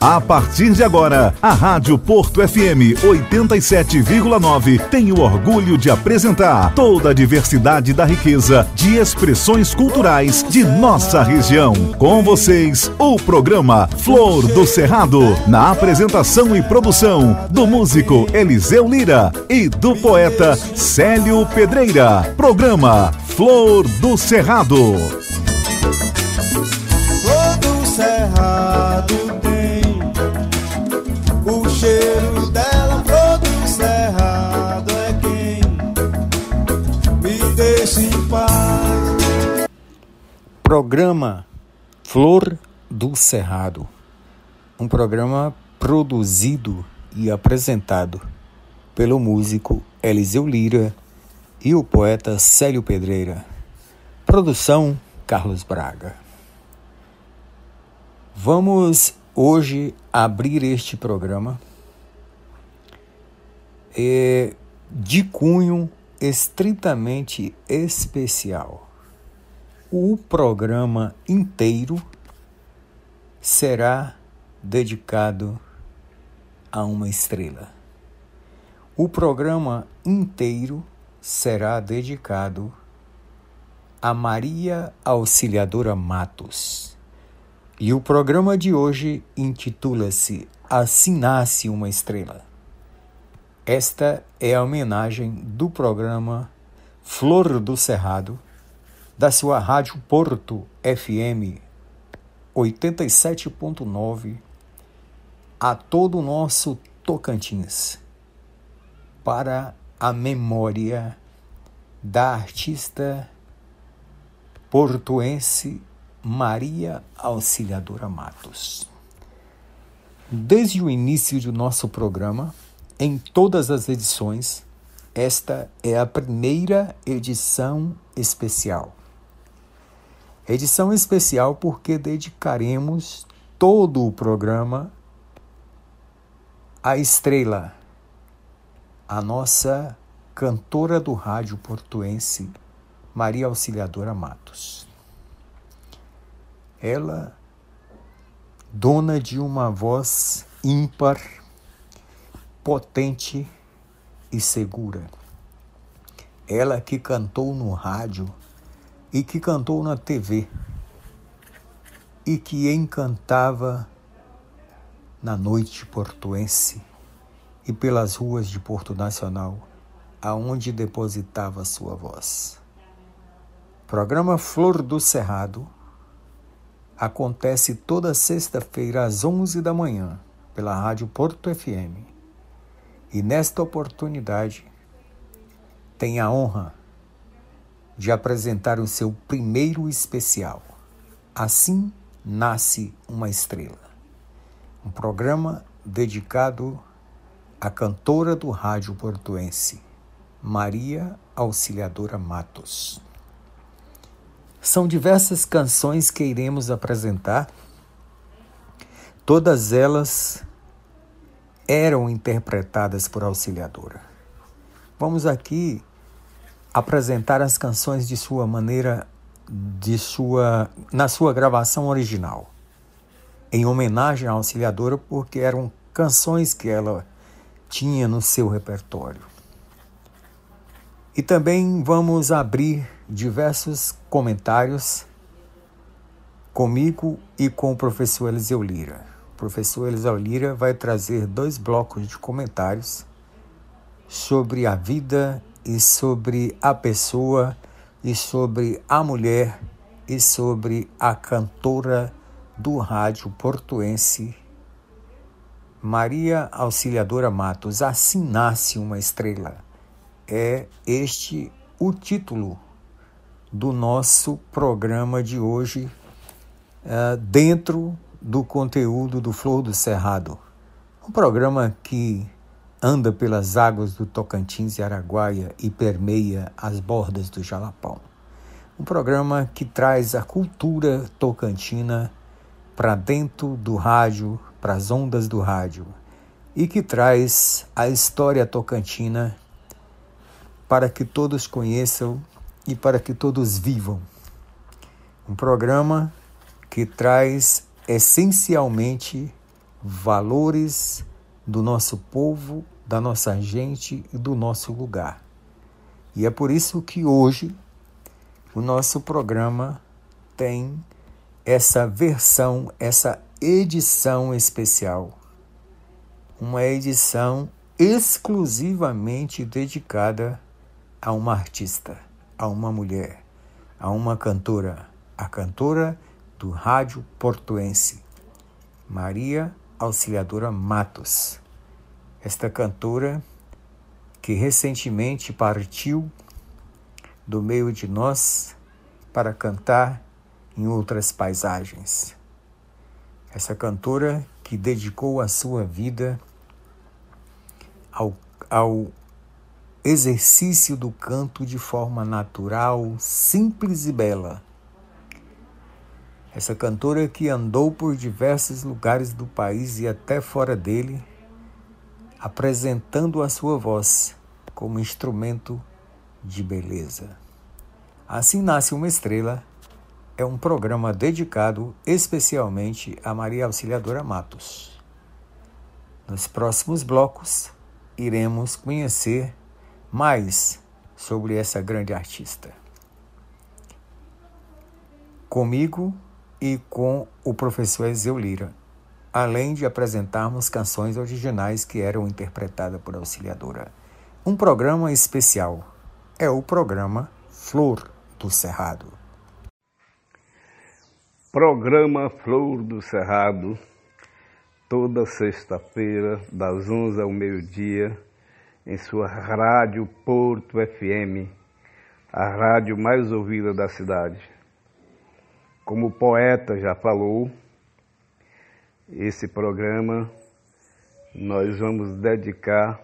A partir de agora, a Rádio Porto FM 87,9 tem o orgulho de apresentar toda a diversidade da riqueza de expressões culturais de nossa região. Com vocês, o programa Flor do Cerrado, na apresentação e produção do músico Eliseu Lira e do poeta Célio Pedreira. Programa Flor do Cerrado. Cheiro dela, do cerrado é quem me deixa em paz. Programa Flor do Cerrado. Um programa produzido e apresentado pelo músico Eliseu Lira e o poeta Célio Pedreira. Produção Carlos Braga. Vamos hoje abrir este programa é de cunho estritamente especial. O programa inteiro será dedicado a uma estrela. O programa inteiro será dedicado a Maria Auxiliadora Matos. E o programa de hoje intitula-se Assim Nasce uma Estrela. Esta é a homenagem do programa Flor do Cerrado, da sua rádio Porto FM 87.9, a todo o nosso Tocantins, para a memória da artista portuense Maria Auxiliadora Matos. Desde o início do nosso programa, em todas as edições. Esta é a primeira edição especial. Edição especial porque dedicaremos todo o programa à estrela, a nossa cantora do rádio portuense, Maria Auxiliadora Matos. Ela, dona de uma voz ímpar, potente e segura. Ela que cantou no rádio e que cantou na TV e que encantava na noite portuense e pelas ruas de Porto Nacional, aonde depositava sua voz. Programa Flor do Cerrado acontece toda sexta-feira às 11 da manhã pela Rádio Porto FM e nesta oportunidade tem a honra de apresentar o seu primeiro especial. Assim nasce uma estrela. Um programa dedicado à cantora do rádio portuense, Maria Auxiliadora Matos. São diversas canções que iremos apresentar, todas elas eram interpretadas por Auxiliadora. Vamos aqui apresentar as canções de sua maneira de sua na sua gravação original, em homenagem à Auxiliadora, porque eram canções que ela tinha no seu repertório. E também vamos abrir diversos comentários comigo e com o professor Eliseu Lira professor Elisau Lira vai trazer dois blocos de comentários sobre a vida e sobre a pessoa e sobre a mulher e sobre a cantora do rádio portuense Maria Auxiliadora Matos. Assim nasce uma estrela. É este o título do nosso programa de hoje, uh, dentro do conteúdo do Flor do Cerrado, um programa que anda pelas águas do Tocantins e Araguaia e permeia as bordas do Jalapão. Um programa que traz a cultura tocantina para dentro do rádio, para as ondas do rádio, e que traz a história tocantina para que todos conheçam e para que todos vivam. Um programa que traz essencialmente valores do nosso povo, da nossa gente e do nosso lugar. E é por isso que hoje o nosso programa tem essa versão, essa edição especial. Uma edição exclusivamente dedicada a uma artista, a uma mulher, a uma cantora, a cantora do rádio portuense, Maria Auxiliadora Matos. Esta cantora que recentemente partiu do meio de nós para cantar em outras paisagens. Essa cantora que dedicou a sua vida ao, ao exercício do canto de forma natural, simples e bela. Essa cantora que andou por diversos lugares do país e até fora dele, apresentando a sua voz como instrumento de beleza. Assim nasce uma estrela é um programa dedicado especialmente a Maria Auxiliadora Matos. Nos próximos blocos, iremos conhecer mais sobre essa grande artista. Comigo e com o professor Ezeu Lira, além de apresentarmos canções originais que eram interpretadas por Auxiliadora. Um programa especial é o programa Flor do Cerrado. Programa Flor do Cerrado, toda sexta-feira, das 11 ao meio-dia, em sua rádio Porto FM, a rádio mais ouvida da cidade. Como o poeta já falou, esse programa nós vamos dedicar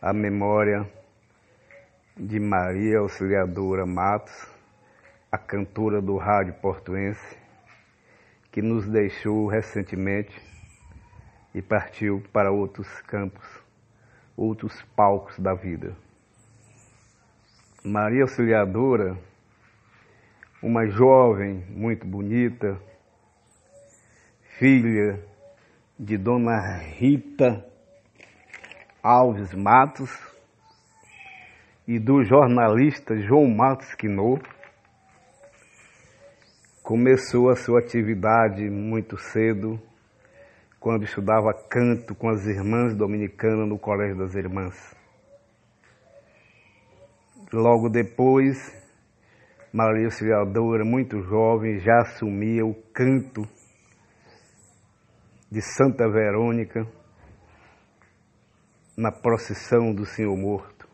à memória de Maria Auxiliadora Matos, a cantora do rádio portuense, que nos deixou recentemente e partiu para outros campos, outros palcos da vida. Maria Auxiliadora, uma jovem muito bonita, filha de Dona Rita Alves Matos e do jornalista João Matos Quinot, começou a sua atividade muito cedo, quando estudava canto com as irmãs dominicanas no Colégio das Irmãs. Logo depois, Maria Auxiliadora, muito jovem, já assumia o canto de Santa Verônica na procissão do Senhor Morto.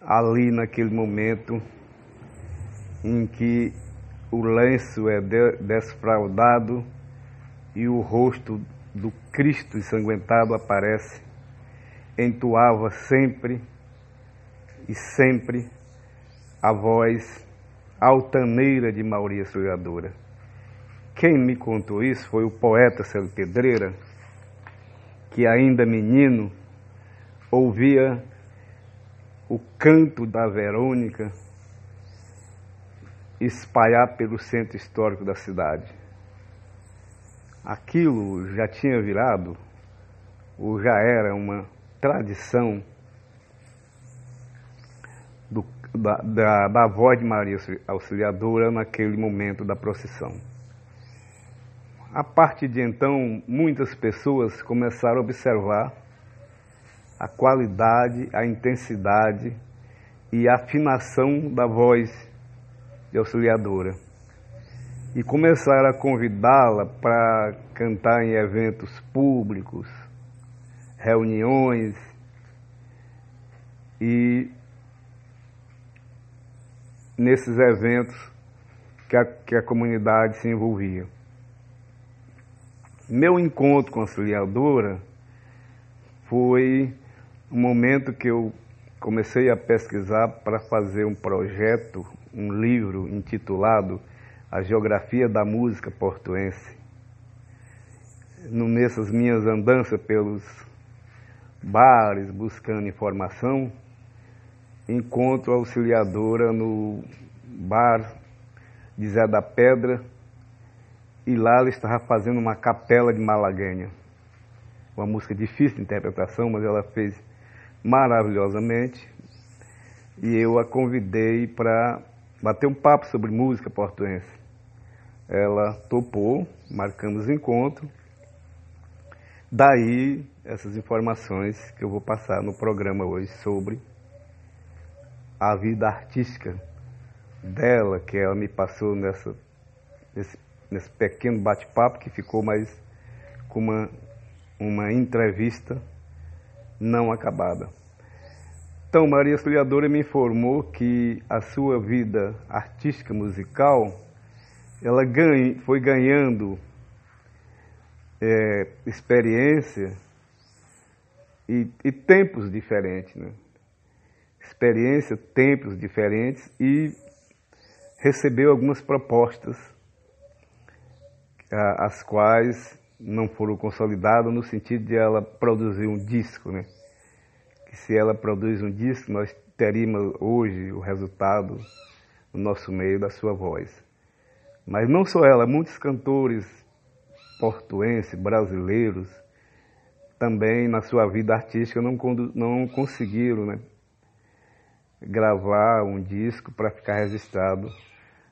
Ali naquele momento em que o lenço é desfraldado e o rosto do Cristo ensanguentado aparece, entoava sempre e sempre a voz altaneira de Maria Sonhadora. Quem me contou isso foi o poeta Célio Pedreira, que ainda menino ouvia o canto da Verônica espalhar pelo centro histórico da cidade. Aquilo já tinha virado, ou já era uma tradição do, da, da, da voz de Maria Auxiliadora naquele momento da procissão. A partir de então, muitas pessoas começaram a observar a qualidade, a intensidade e a afinação da voz de auxiliadora. E começaram a convidá-la para cantar em eventos públicos, reuniões e nesses eventos que a, que a comunidade se envolvia. Meu encontro com a auxiliadora foi um momento que eu comecei a pesquisar para fazer um projeto, um livro intitulado A Geografia da Música Portuense. Nessas minhas andanças pelos bares buscando informação, encontro a auxiliadora no bar de Zé da Pedra e lá ela estava fazendo uma capela de malaguenha. Uma música difícil de interpretação, mas ela fez maravilhosamente. E eu a convidei para bater um papo sobre música portuense. Ela topou, marcamos encontro. Daí essas informações que eu vou passar no programa hoje sobre a vida artística dela, que ela me passou nessa, nesse, nesse pequeno bate-papo que ficou mais com uma, uma entrevista não acabada. Então, Maria Auxiliadora me informou que a sua vida artística musical ela ganha, foi ganhando é, experiência e, e, tempos diferentes, né? Experiência, tempos diferentes e recebeu algumas propostas, as quais não foram consolidadas no sentido de ela produzir um disco, né? Que se ela produz um disco, nós teríamos hoje o resultado no nosso meio da sua voz. Mas não só ela, muitos cantores portuenses, brasileiros, também na sua vida artística não, não conseguiram né, gravar um disco para ficar registrado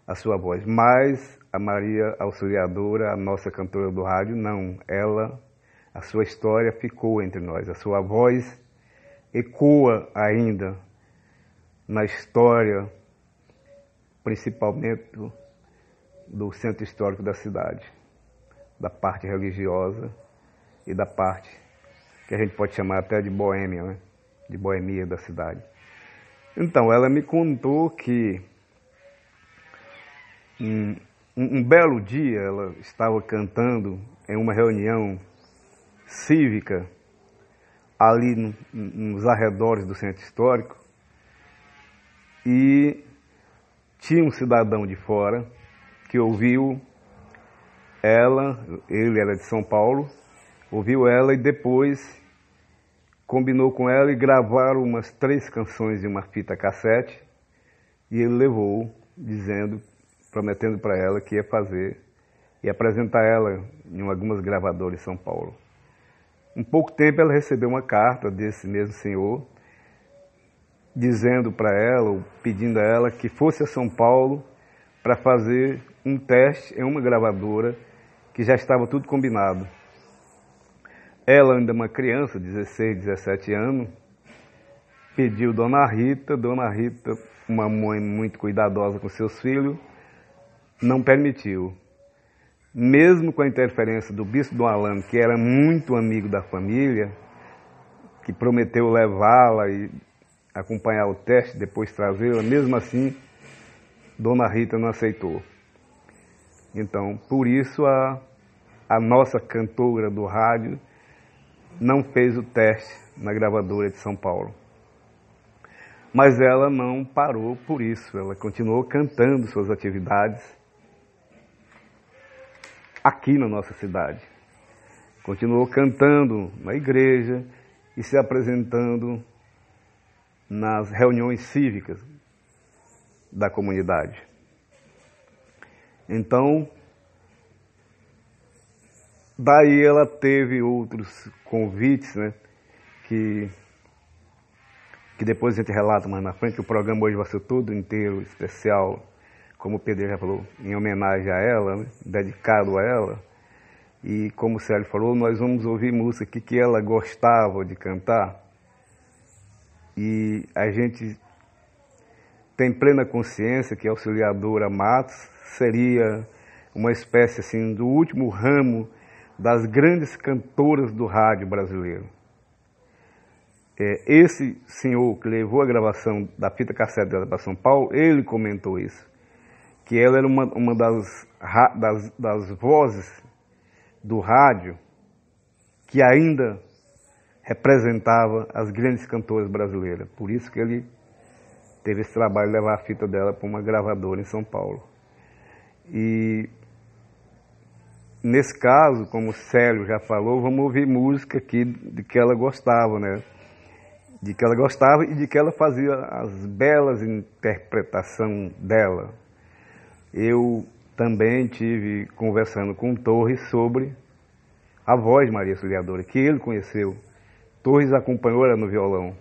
a sua voz. Mas a Maria Auxiliadora, a nossa cantora do rádio, não. Ela, a sua história ficou entre nós. A sua voz ecoa ainda na história, principalmente do, centro histórico da cidade, da parte religiosa e da parte que a gente pode chamar até de boêmia, né? de boemia da cidade. Então, ela me contou que um, um, um belo dia ela estava cantando em uma reunião cívica ali no, nos arredores do centro histórico e tinha um cidadão de fora que ouviu ela, ele era de São Paulo, ouviu ela e depois combinou com ela e gravaram umas três canções em uma fita cassete e ele levou, dizendo, prometendo para ela que ia fazer e apresentar ela em algumas gravadoras em São Paulo. Um pouco tempo ela recebeu uma carta desse mesmo senhor dizendo para ela, pedindo a ela que fosse a São Paulo para fazer um teste em uma gravadora que já estava tudo combinado. Ela, ainda uma criança, 16, 17 anos, pediu Dona Rita. Dona Rita, uma mãe muito cuidadosa com seus filhos, não permitiu. Mesmo com a interferência do bispo Dom Alano, que era muito amigo da família, que prometeu levá-la e acompanhar o teste, depois trazê-la, mesmo assim, Dona Rita não aceitou. Então, por isso a, a nossa cantora do rádio não fez o teste na gravadora de São Paulo. Mas ela não parou por isso, ela continuou cantando suas atividades aqui na nossa cidade. Continuou cantando na igreja e se apresentando nas reuniões cívicas da comunidade. Então, Daí ela teve outros convites, né? Que, que depois a gente relata mais na frente, o programa hoje vai ser todo inteiro especial, como o Pedro já falou, em homenagem a ela, né? dedicado a ela. E como o Célio falou, nós vamos ouvir música que, que ela gostava de cantar. E a gente tem plena consciência que a auxiliadora Matos seria uma espécie assim do último ramo das grandes cantoras do rádio brasileiro. É, esse senhor que levou a gravação da fita cassete dela para São Paulo, ele comentou isso, que ela era uma, uma das, das, das vozes do rádio que ainda representava as grandes cantoras brasileiras. Por isso que ele teve esse trabalho de levar a fita dela para uma gravadora em São Paulo. E Nesse caso, como o Célio já falou, vamos ouvir música aqui de que ela gostava, né? De que ela gostava e de que ela fazia as belas interpretações dela. Eu também tive conversando com Torres sobre a voz Maria Auxiliadora, que ele conheceu. Torres acompanhou ela no violão,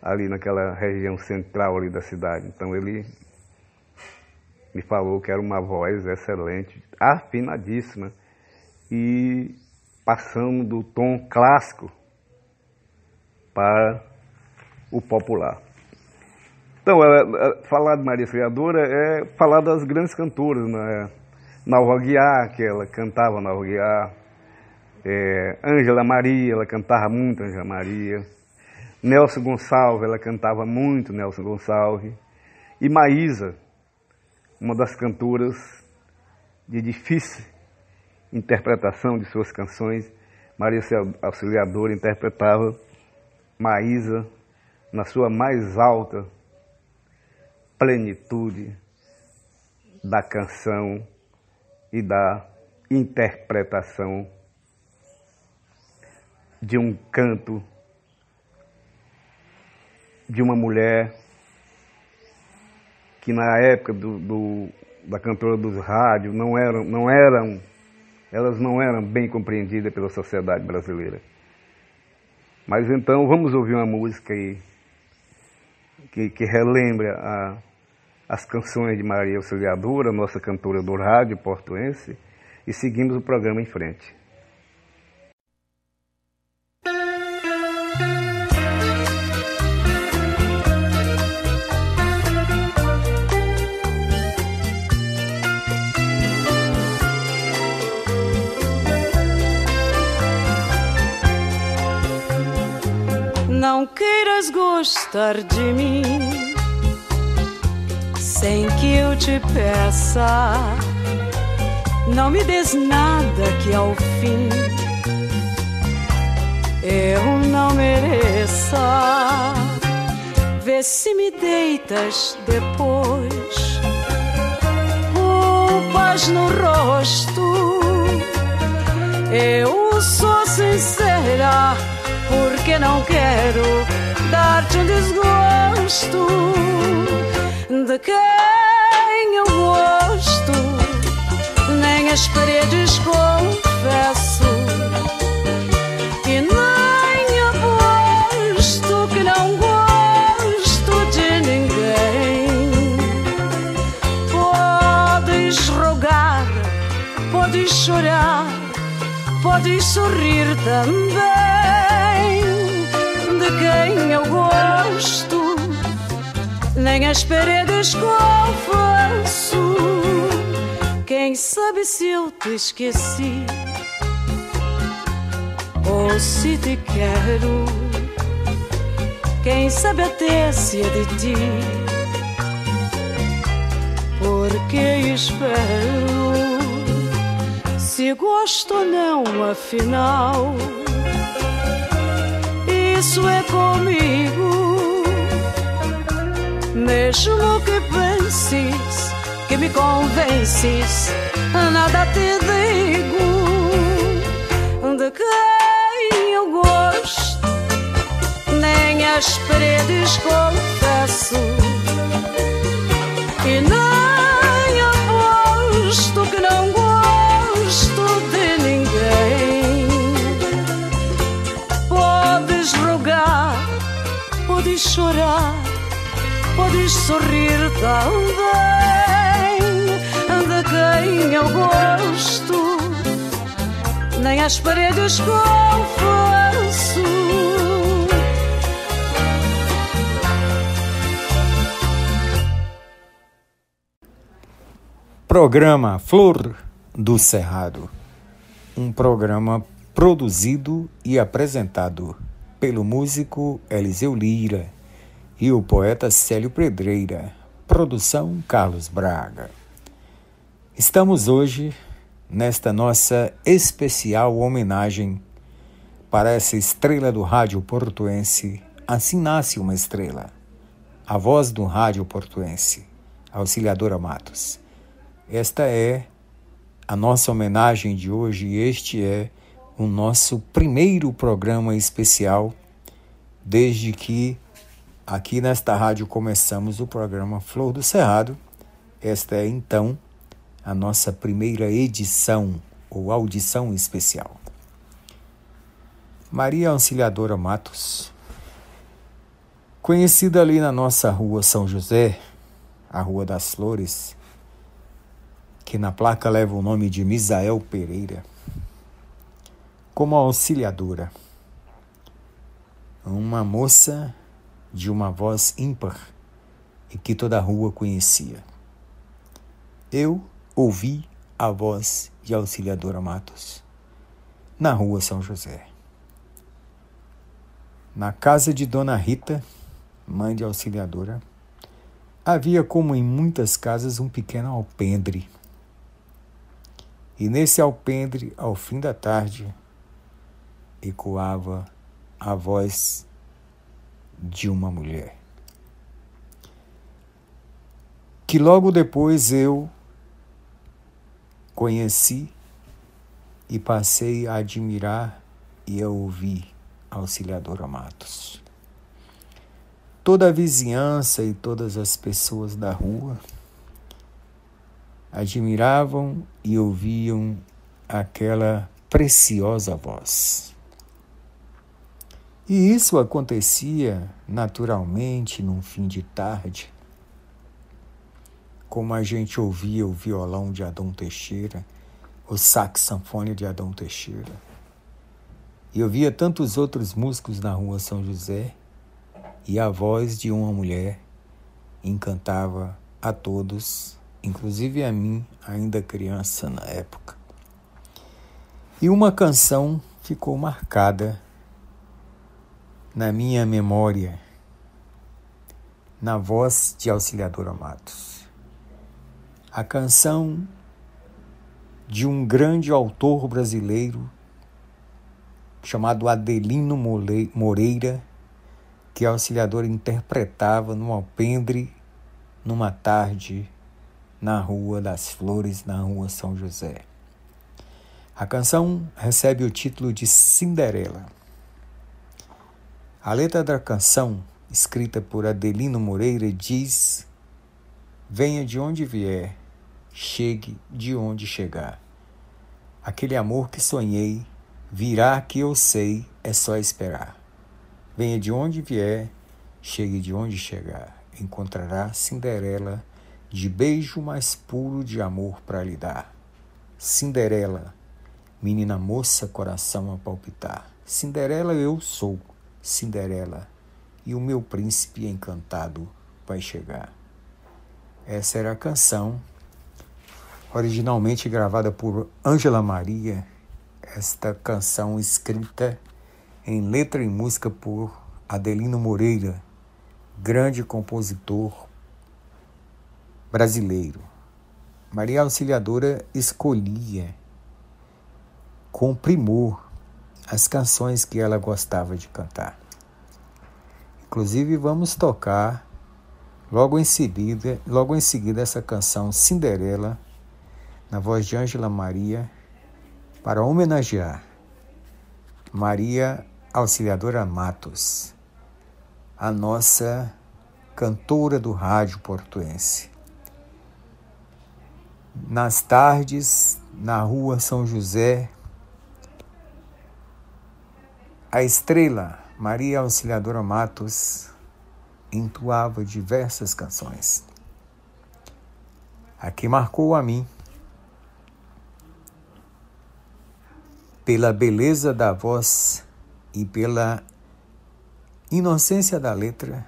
ali naquela região central ali da cidade. Então ele me falou que era uma voz excelente, afinadíssima, e passando do tom clássico para o popular. Então, ela, falar de Maria Auxiliadora é falar das grandes cantoras, né? Nalva Guiar, que ela cantava Nalva Guiar, é, Ângela Maria, ela cantava muito Ângela Maria, Nelson Gonçalves, ela cantava muito Nelson Gonçalves, e Maísa, uma das cantoras de difícil interpretação de suas canções, Maria Auxiliadora interpretava Maísa na sua mais alta plenitude da canção e da interpretação de um canto de uma mulher que na época do, do, da cantora dos rádios não eram, não eram, elas não eram bem compreendidas pela sociedade brasileira. Mas então vamos ouvir uma música aí que, que relembra a, as canções de Maria Auxiliadora, nossa cantora do rádio portuense, e seguimos o programa em frente. Queiras gostar de mim sem que eu te peça. Não me des nada que ao fim eu não mereça. Vê se me deitas depois, roupas no rosto. Eu sou sincera porque não quero dar-te um desgosto de quem eu gosto, nem as paredes confesso e nem aposto que não gosto de ninguém. Podes rogar, podes chorar, podes sorrir também quem eu gosto, nem as paredes confesso. Quem sabe se eu te esqueci ou se te quero? Quem sabe até se é de ti? Porque espero se gosto ou não, afinal isso é comigo. Mesmo que penses que me convences, nada te digo de quem eu gosto, nem as paredes confesso. E nem sorrir também. De quem eu gosto, nem as paredes confesso. Programa Flor do Cerrado. Um programa produzido e apresentado pelo músico Eliseu Lira e o poeta Célio Pedreira. Produção Carlos Braga. Estamos hoje nesta nossa especial homenagem para essa estrela do rádio portuense. Assim nasce uma estrela. A voz do rádio portuense, Auxiliadora Matos. Esta é a nossa homenagem de hoje e este é o nosso primeiro programa especial desde que aqui nesta rádio começamos o programa Flor do Cerrado. Esta é então a nossa primeira edição ou audição especial. Maria Auxiliadora Matos, conhecida ali na nossa rua São José, a Rua das Flores, que na placa leva o nome de Misael Pereira, como auxiliadora. Uma moça de uma voz ímpar e que toda a rua conhecia. Eu ouvi a voz de Auxiliadora Matos na rua São José. Na casa de Dona Rita, mãe de auxiliadora, havia, como em muitas casas, um pequeno alpendre. E nesse alpendre, ao fim da tarde, ecoava a voz de uma mulher. Que logo depois eu conheci e passei a admirar e a ouvir Auxiliadora Matos. Toda a vizinhança e todas as pessoas da rua admiravam e ouviam aquela preciosa voz. E isso acontecia naturalmente num fim de tarde, como a gente ouvia o violão de Adão Teixeira, o saxofone de Adão Teixeira e eu via tantos outros músicos na rua São José, e a voz de uma mulher encantava a todos, inclusive a mim, ainda criança na época. E uma canção ficou marcada na minha memória, na voz de Auxiliadora Matos. A canção de um grande autor brasileiro chamado Adelino Moreira, que a auxiliadora interpretava no alpendre numa tarde na Rua das Flores, na Rua São José. A canção recebe o título de Cinderela. A letra da canção, escrita por Adelino Moreira, diz: Venha de onde vier, chegue de onde chegar. Aquele amor que sonhei Virá que eu sei, é só esperar. Venha de onde vier, chegue de onde chegar. Encontrará Cinderela de beijo mais puro de amor para lhe dar. Cinderela, menina moça, coração a palpitar. Cinderela eu sou, Cinderela, e o meu príncipe encantado vai chegar. Essa era a canção, originalmente gravada por Ângela Maria esta canção escrita em letra e música por Adelino Moreira, grande compositor brasileiro. Maria Auxiliadora escolhia com primor as canções que ela gostava de cantar. Inclusive vamos tocar logo em seguida, logo em seguida essa canção Cinderela na voz de Ângela Maria para homenagear Maria Auxiliadora Matos, a nossa cantora do rádio portuense. Nas tardes, na rua São José, a estrela Maria Auxiliadora Matos entoava diversas canções. A que marcou a mim pela beleza da voz e pela inocência da letra,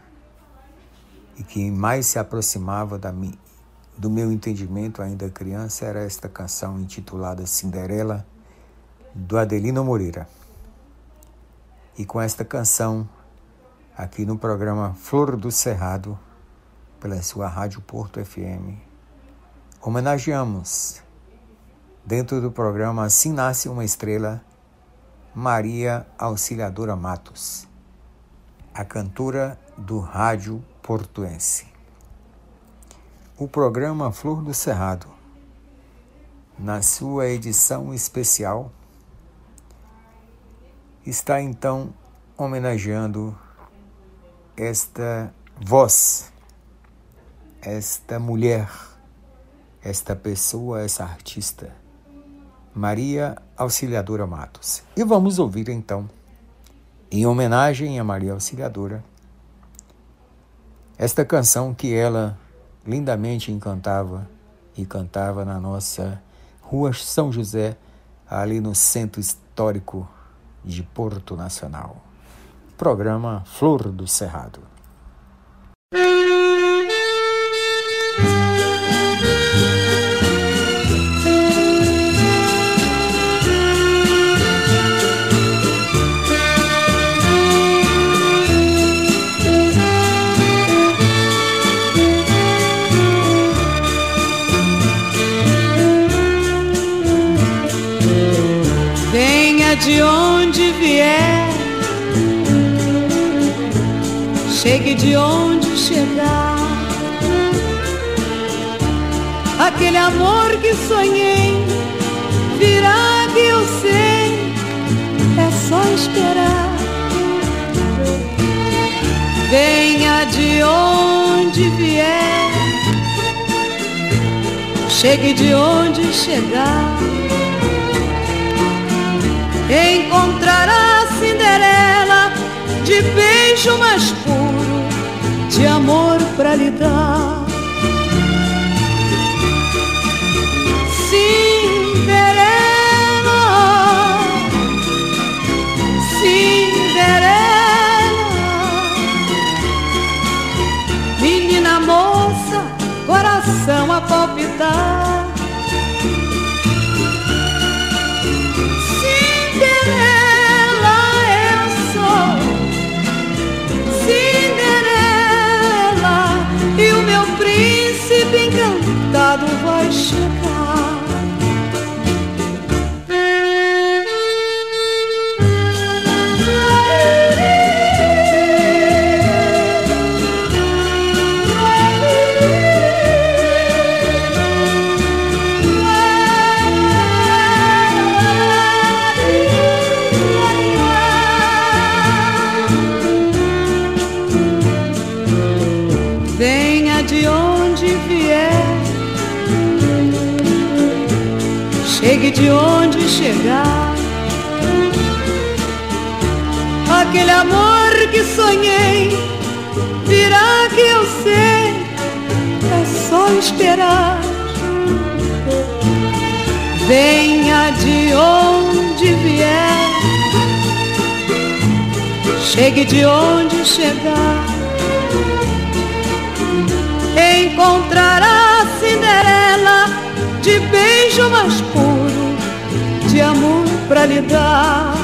e que mais se aproximava da mi, do meu entendimento ainda criança, era esta canção intitulada Cinderela, do Adelino Moreira. E com esta canção, aqui no programa Flor do Cerrado, pela sua Rádio Porto FM, homenageamos Dentro do programa Assim Nasce uma Estrela, Maria Auxiliadora Matos, a cantora do rádio portuense. O programa Flor do Cerrado, na sua edição especial, está então homenageando esta voz, esta mulher esta pessoa, essa artista, Maria Auxiliadora Matos. E vamos ouvir então, em homenagem a Maria Auxiliadora, esta canção que ela lindamente encantava e cantava na nossa Rua São José, ali no Centro Histórico de Porto Nacional. Programa Flor do Cerrado. Chegue de onde chegar. Aquele amor que sonhei virá que eu sei, é só esperar. Venha de onde vier, chegue de onde chegar encontrará Cinderela de beijo mais puro, de amor pra lhe dar. Cinderela, Cinderela, menina moça, coração a palpitar. Chegue de onde chegar encontrará Cinderela de beijo mais puro, de amor pra lhe dar.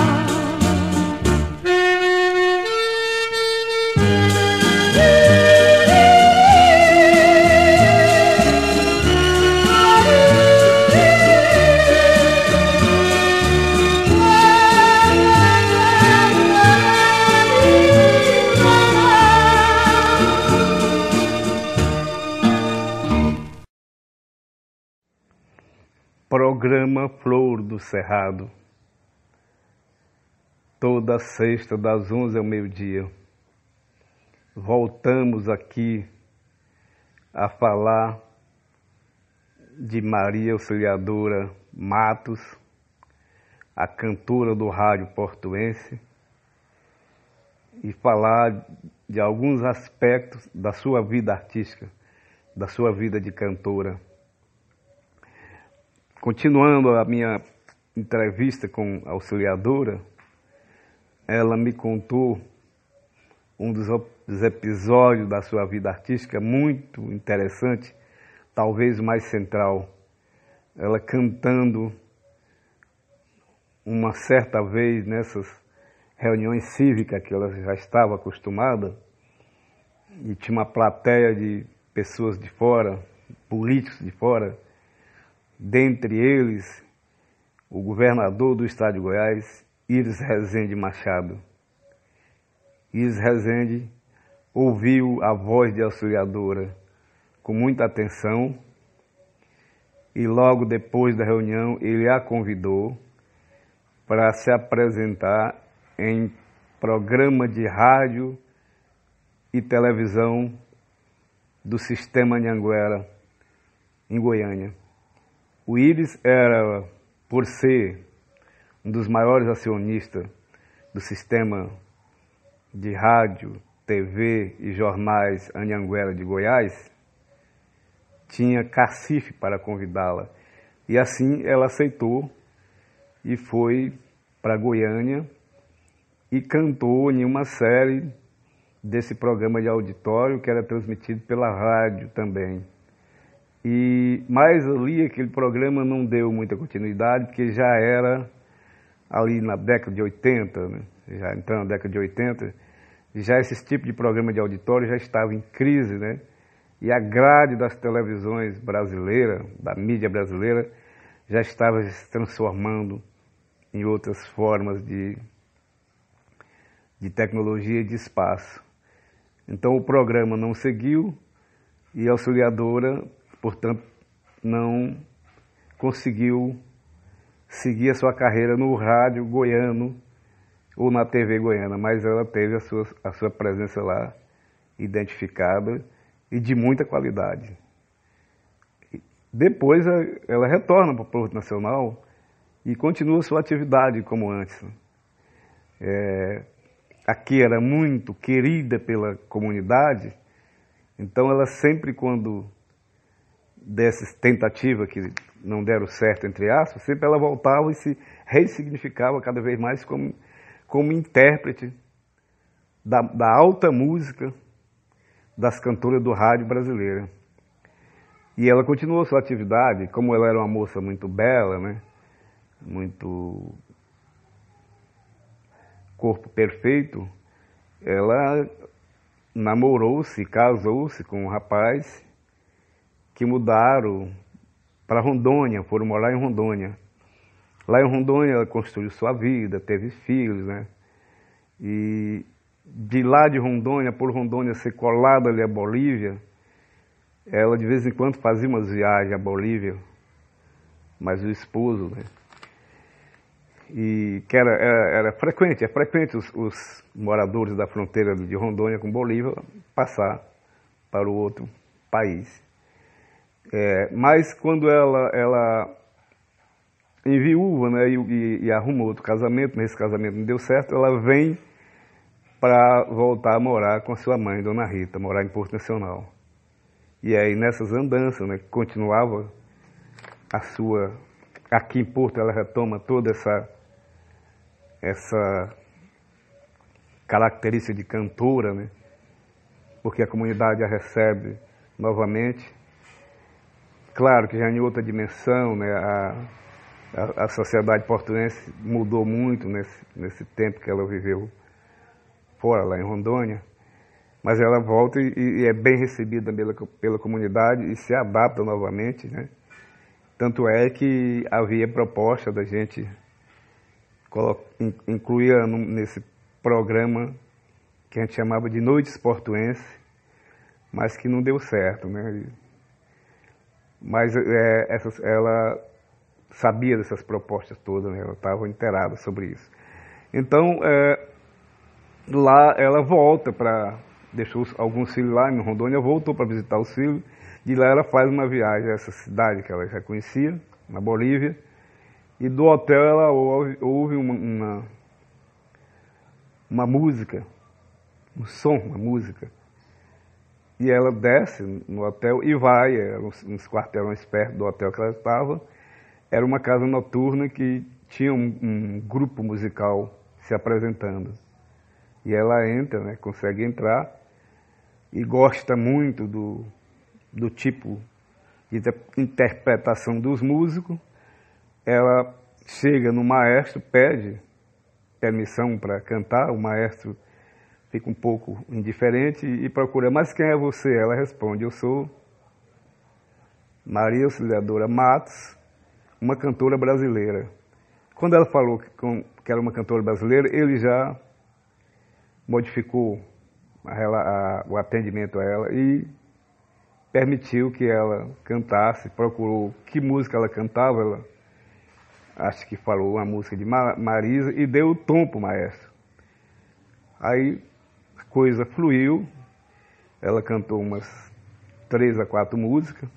Programa Flor do Cerrado. Toda sexta, das onze ao meio-dia. Voltamos aqui a falar de Maria Auxiliadora Matos, a cantora do rádio portuense, e falar de alguns aspectos da sua vida artística, da sua vida de cantora. Continuando a minha entrevista com a auxiliadora, ela me contou um dos episódios da sua vida artística muito interessante, talvez o mais central. Ela cantando uma certa vez nessas reuniões cívicas que ela já estava acostumada, e tinha uma plateia de pessoas de fora, políticos de fora, dentre eles o governador do estado de Goiás, Iris Rezende Machado. Iris Rezende ouviu a voz de auxiliadora com muita atenção e logo depois da reunião ele a convidou para se apresentar em programa de rádio e televisão do Sistema Anhanguera, em Goiânia. O Íris era, por ser um dos maiores acionistas do sistema de rádio, TV e jornais Anhanguera de Goiás, tinha cacife para convidá-la. E assim ela aceitou e foi para Goiânia e cantou em uma série desse programa de auditório que era transmitido pela rádio também. E mais ali aquele programa não deu muita continuidade, porque já era ali na década de 80, né? já entrando na década de 80, já esse tipo de programa de auditório já estava em crise, né? E a grade das televisões brasileiras, da mídia brasileira, já estava se transformando em outras formas de, de tecnologia e de espaço. Então o programa não seguiu e a auxiliadora, portanto, não conseguiu seguir a sua carreira no rádio goiano ou na TV goiana, mas ela teve a sua, a sua presença lá identificada e de muita qualidade. Depois ela retorna para o Porto Nacional e continua sua atividade como antes. É, aqui era muito querida pela comunidade, então ela sempre quando dessas tentativas que não deram certo, entre aspas, sempre ela voltava e se ressignificava cada vez mais como, como intérprete da, da alta música das cantoras do rádio brasileira. E ela continuou sua atividade, como ela era uma moça muito bela, né? muito corpo perfeito, ela namorou-se, casou-se com um rapaz que mudaram para Rondônia, foram morar em Rondônia. Lá em Rondônia ela construiu sua vida, teve filhos, né? E de lá de Rondônia, por Rondônia ser colada ali à Bolívia, ela de vez em quando fazia umas viagens à Bolívia, mas o esposo, né? e que era, era, era, frequente, é frequente os, os, moradores da fronteira de Rondônia com Bolívia passar para o outro país. É, mas quando ela, ela enviúva né, e, e, e arruma outro casamento, nesse casamento não deu certo, ela vem para voltar a morar com a sua mãe, Dona Rita, morar em Porto Nacional. E aí nessas andanças, né, continuava a sua aqui em Porto ela retoma toda essa essa característica de cantora, né? porque a comunidade a recebe novamente. Claro que já em outra dimensão, né? a, a, a sociedade portuense mudou muito nesse, nesse tempo que ela viveu fora, lá em Rondônia, mas ela volta e, e é bem recebida pela, pela comunidade e se adapta novamente. Né? Tanto é que havia proposta da gente incluía nesse programa que a gente chamava de Noites Portuense, mas que não deu certo, né? Mas é, ela sabia dessas propostas todas, né? ela estava inteirada sobre isso. Então, é, lá ela volta para. Deixou alguns filhos lá em Rondônia, voltou para visitar os filhos. De lá ela faz uma viagem a essa cidade que ela já conhecia, na Bolívia e do hotel ela ouve, ouve uma, uma, uma, música, um som, uma música. E ela desce no hotel e vai, é, uns, uns quarteirões perto do hotel que ela estava. Era uma casa noturna que tinha um, um grupo musical se apresentando. E ela entra, né, consegue entrar e gosta muito do, do tipo de interpretação dos músicos ela chega no maestro, pede permissão para cantar, o maestro fica um pouco indiferente e procura, mas quem é você? Ela responde, eu sou Maria Auxiliadora Matos, uma cantora brasileira. Quando ela falou que, era uma cantora brasileira, ele já modificou a, a, o atendimento a ela e permitiu que ela cantasse, procurou que música ela cantava, ela acho que falou uma música de Marisa e deu o tom para o maestro. Aí coisa fluiu, ela cantou umas três a quatro músicas.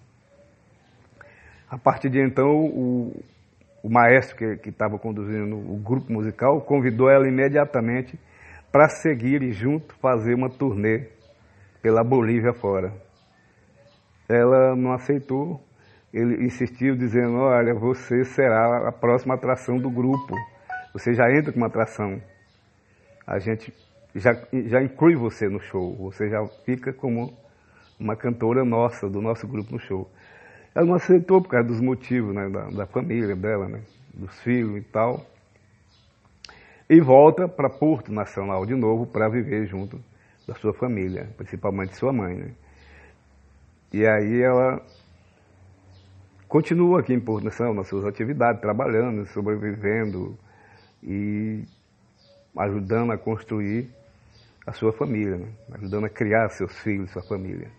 A partir de então, o, o maestro que estava conduzindo o grupo musical convidou ela imediatamente para seguir junto fazer uma turnê pela Bolívia fora. Ela não aceitou, ele insistiu dizendo, olha, você será a próxima atração do grupo, você já entra com uma atração. A gente já, já inclui você no show, você já fica como uma cantora nossa, do nosso grupo no show. Ela não aceitou por causa dos motivos, né, da, da família dela, né, dos filhos e tal. E volta para Porto Nacional de novo para viver junto da sua família, principalmente sua mãe. Né. E aí ela continua aqui em Porto Nacional nas suas atividades, trabalhando, sobrevivendo e ajudando a construir a sua família, né? ajudando a criar seus filhos, sua família.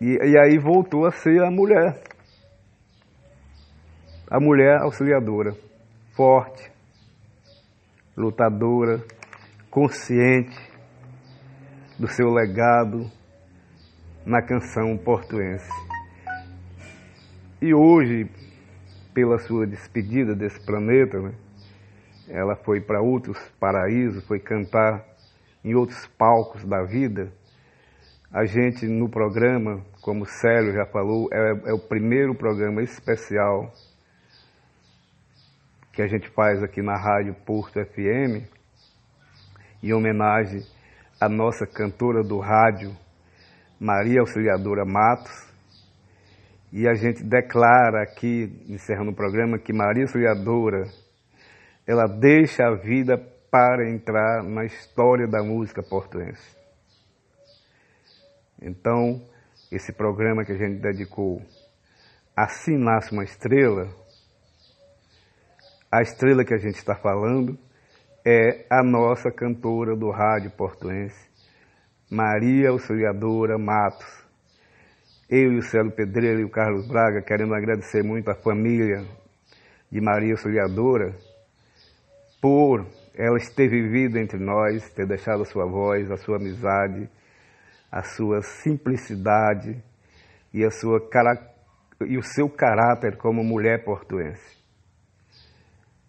E, e aí voltou a ser a mulher. A mulher auxiliadora, forte, lutadora, consciente do seu legado na canção portuense. E hoje, pela sua despedida desse planeta, né, ela foi para outros paraísos, foi cantar em outros palcos da vida a gente no programa, como o Célio já falou, é, é o primeiro programa especial que a gente faz aqui na Rádio Porto FM, em homenagem à nossa cantora do rádio, Maria Auxiliadora Matos. E a gente declara aqui, encerrando o programa, que Maria Auxiliadora, ela deixa a vida para entrar na história da música portuense. Então, esse programa que a gente dedicou Assim Nasce uma Estrela, a estrela que a gente está falando é a nossa cantora do rádio portuense, Maria Auxiliadora Matos. Eu e o Célio Pedreiro e o Carlos Braga queremos agradecer muito à família de Maria Auxiliadora por ela ter vivido entre nós, ter deixado a sua voz, a sua amizade, a sua simplicidade e, a sua, e o seu caráter como mulher portuense.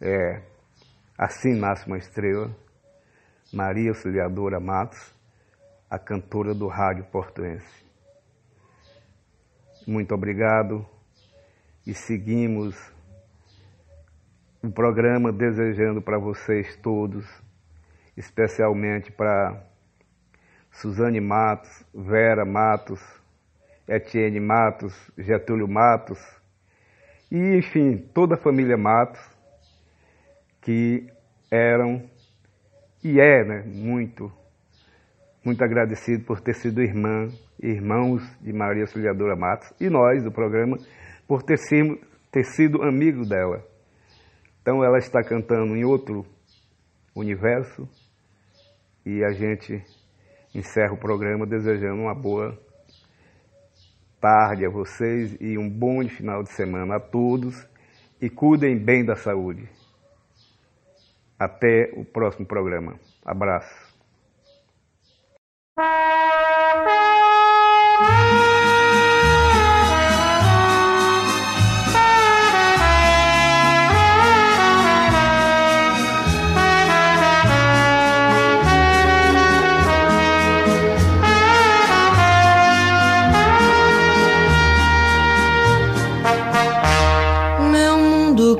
É, assim nasce uma estrela, Maria Auxiliadora Matos, a cantora do rádio portuense. Muito obrigado e seguimos o programa desejando para vocês todos, especialmente para Suzane Matos, Vera Matos, Etienne Matos, Getúlio Matos, e enfim, toda a família Matos, que eram e é né, muito, muito agradecido por ter sido irmã, irmãos de Maria Auxiliadora Matos, e nós do programa, por ter sido, ter sido amigo dela. Então ela está cantando em outro universo e a gente encerra o programa desejando uma boa tarde a vocês e um bom final de semana a todos e cuidem bem da saúde. Até o próximo programa. Abraço.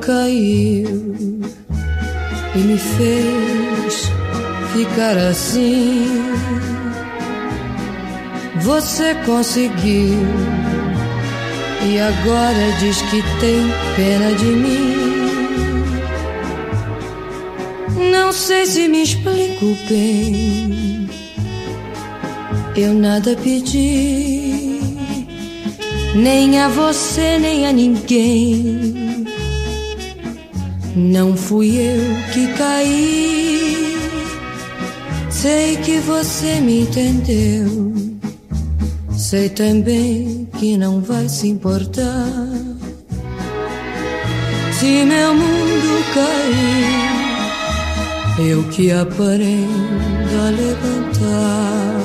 Caiu e me fez ficar assim. Você conseguiu e agora diz que tem pena de mim. Não sei se me explico bem. Eu nada pedi, nem a você, nem a ninguém. Não fui eu que caí. Sei que você me entendeu. Sei também que não vai se importar se meu mundo cair eu que aprendo a levantar.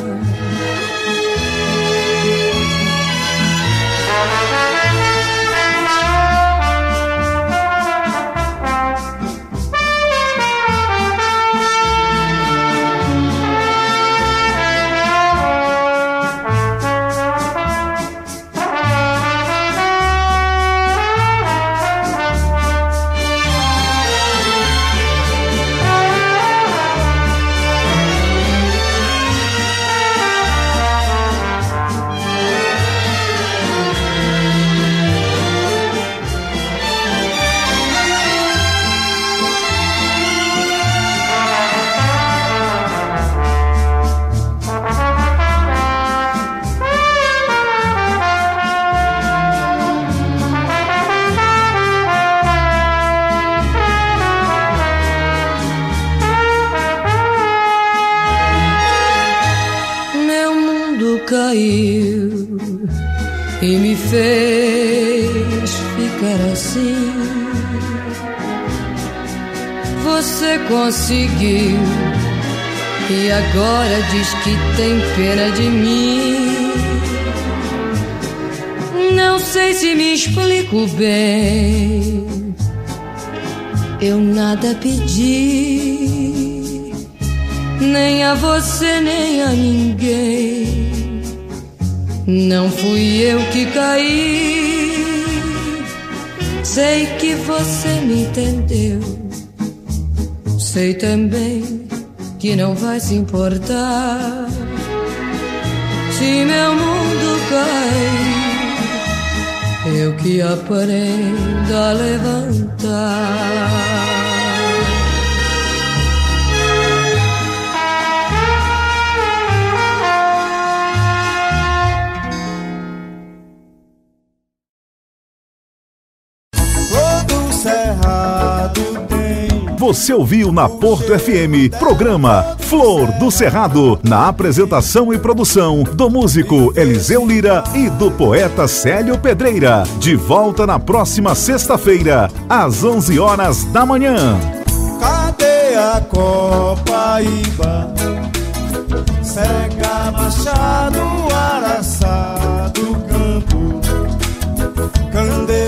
Pena de mim. Não sei se me explico bem. Eu nada pedi, nem a você, nem a ninguém. Não fui eu que caí. Sei que você me entendeu Sei também que não vai se importar se meu mundo cai. Eu que aprendo a levantar. Você ouviu na Porto FM, programa Flor do Cerrado, na apresentação e produção do músico Eliseu Lira e do poeta Célio Pedreira. De volta na próxima sexta-feira, às 11 horas da manhã. Cadê a Copaíba? Cega Machado, Araçado, Campo, Candeia.